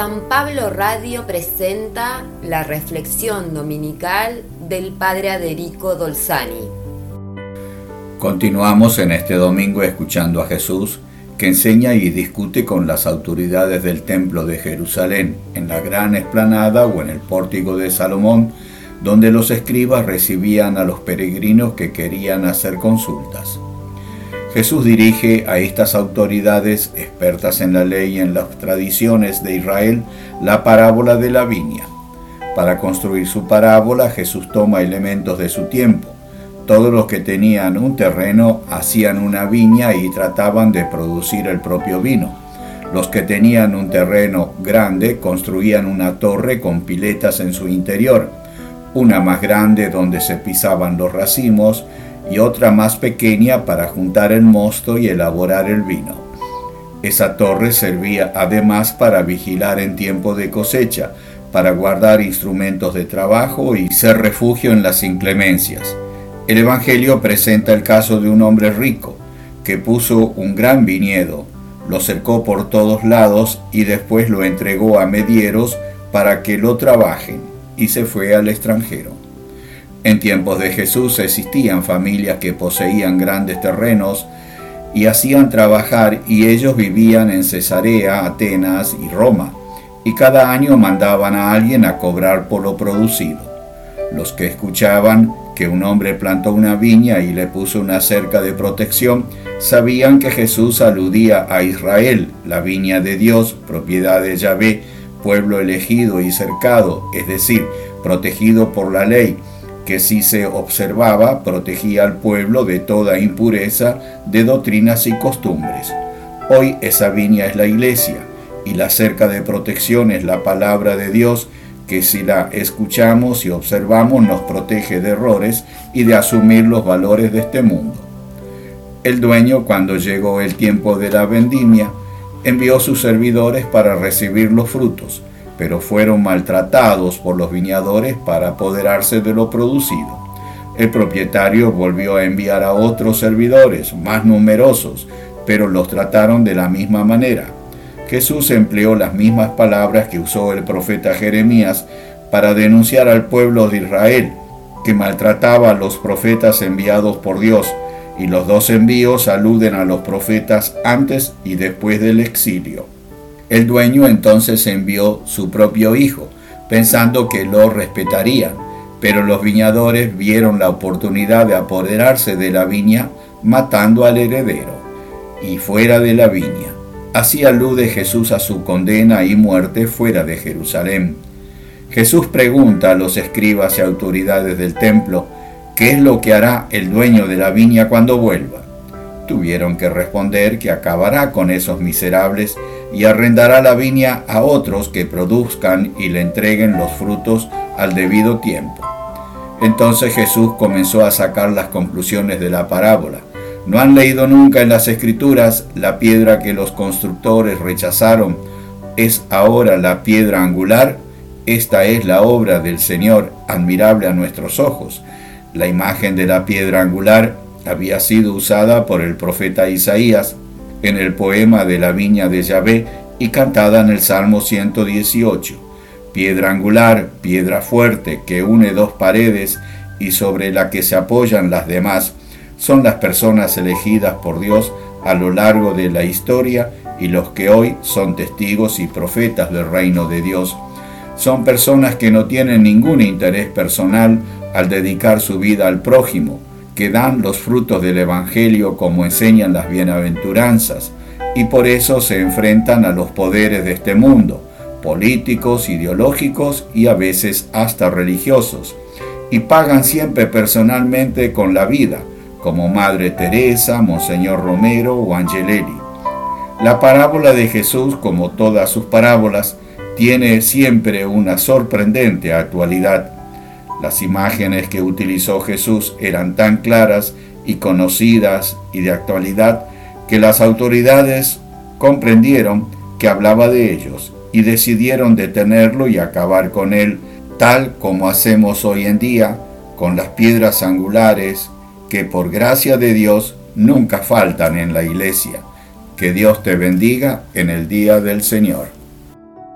San Pablo Radio presenta la reflexión dominical del Padre Aderico Dolzani. Continuamos en este domingo escuchando a Jesús que enseña y discute con las autoridades del Templo de Jerusalén en la gran explanada o en el pórtico de Salomón, donde los escribas recibían a los peregrinos que querían hacer consultas. Jesús dirige a estas autoridades expertas en la ley y en las tradiciones de Israel la parábola de la viña. Para construir su parábola Jesús toma elementos de su tiempo. Todos los que tenían un terreno hacían una viña y trataban de producir el propio vino. Los que tenían un terreno grande construían una torre con piletas en su interior, una más grande donde se pisaban los racimos, y otra más pequeña para juntar el mosto y elaborar el vino. Esa torre servía además para vigilar en tiempo de cosecha, para guardar instrumentos de trabajo y ser refugio en las inclemencias. El Evangelio presenta el caso de un hombre rico que puso un gran viñedo, lo cercó por todos lados y después lo entregó a medieros para que lo trabajen y se fue al extranjero. En tiempos de Jesús existían familias que poseían grandes terrenos y hacían trabajar y ellos vivían en Cesarea, Atenas y Roma, y cada año mandaban a alguien a cobrar por lo producido. Los que escuchaban que un hombre plantó una viña y le puso una cerca de protección, sabían que Jesús aludía a Israel, la viña de Dios, propiedad de Yahvé, pueblo elegido y cercado, es decir, protegido por la ley, que si se observaba protegía al pueblo de toda impureza de doctrinas y costumbres. Hoy esa viña es la iglesia y la cerca de protección es la palabra de Dios que si la escuchamos y observamos nos protege de errores y de asumir los valores de este mundo. El dueño, cuando llegó el tiempo de la vendimia, envió sus servidores para recibir los frutos, pero fueron maltratados por los viñadores para apoderarse de lo producido. El propietario volvió a enviar a otros servidores, más numerosos, pero los trataron de la misma manera. Jesús empleó las mismas palabras que usó el profeta Jeremías para denunciar al pueblo de Israel, que maltrataba a los profetas enviados por Dios, y los dos envíos aluden a los profetas antes y después del exilio. El dueño entonces envió su propio hijo, pensando que lo respetarían, pero los viñadores vieron la oportunidad de apoderarse de la viña matando al heredero y fuera de la viña. Así alude Jesús a su condena y muerte fuera de Jerusalén. Jesús pregunta a los escribas y autoridades del templo qué es lo que hará el dueño de la viña cuando vuelva. Tuvieron que responder que acabará con esos miserables y arrendará la viña a otros que produzcan y le entreguen los frutos al debido tiempo. Entonces Jesús comenzó a sacar las conclusiones de la parábola. ¿No han leído nunca en las escrituras la piedra que los constructores rechazaron es ahora la piedra angular? Esta es la obra del Señor, admirable a nuestros ojos. La imagen de la piedra angular había sido usada por el profeta Isaías en el poema de la viña de Yahvé y cantada en el Salmo 118. Piedra angular, piedra fuerte que une dos paredes y sobre la que se apoyan las demás, son las personas elegidas por Dios a lo largo de la historia y los que hoy son testigos y profetas del reino de Dios. Son personas que no tienen ningún interés personal al dedicar su vida al prójimo, que dan los frutos del Evangelio como enseñan las bienaventuranzas, y por eso se enfrentan a los poderes de este mundo, políticos, ideológicos y a veces hasta religiosos, y pagan siempre personalmente con la vida, como Madre Teresa, Monseñor Romero o Angelelli. La parábola de Jesús, como todas sus parábolas, tiene siempre una sorprendente actualidad las imágenes que utilizó Jesús eran tan claras y conocidas y de actualidad que las autoridades comprendieron que hablaba de ellos y decidieron detenerlo y acabar con él, tal como hacemos hoy en día con las piedras angulares que por gracia de Dios nunca faltan en la iglesia. Que Dios te bendiga en el día del Señor.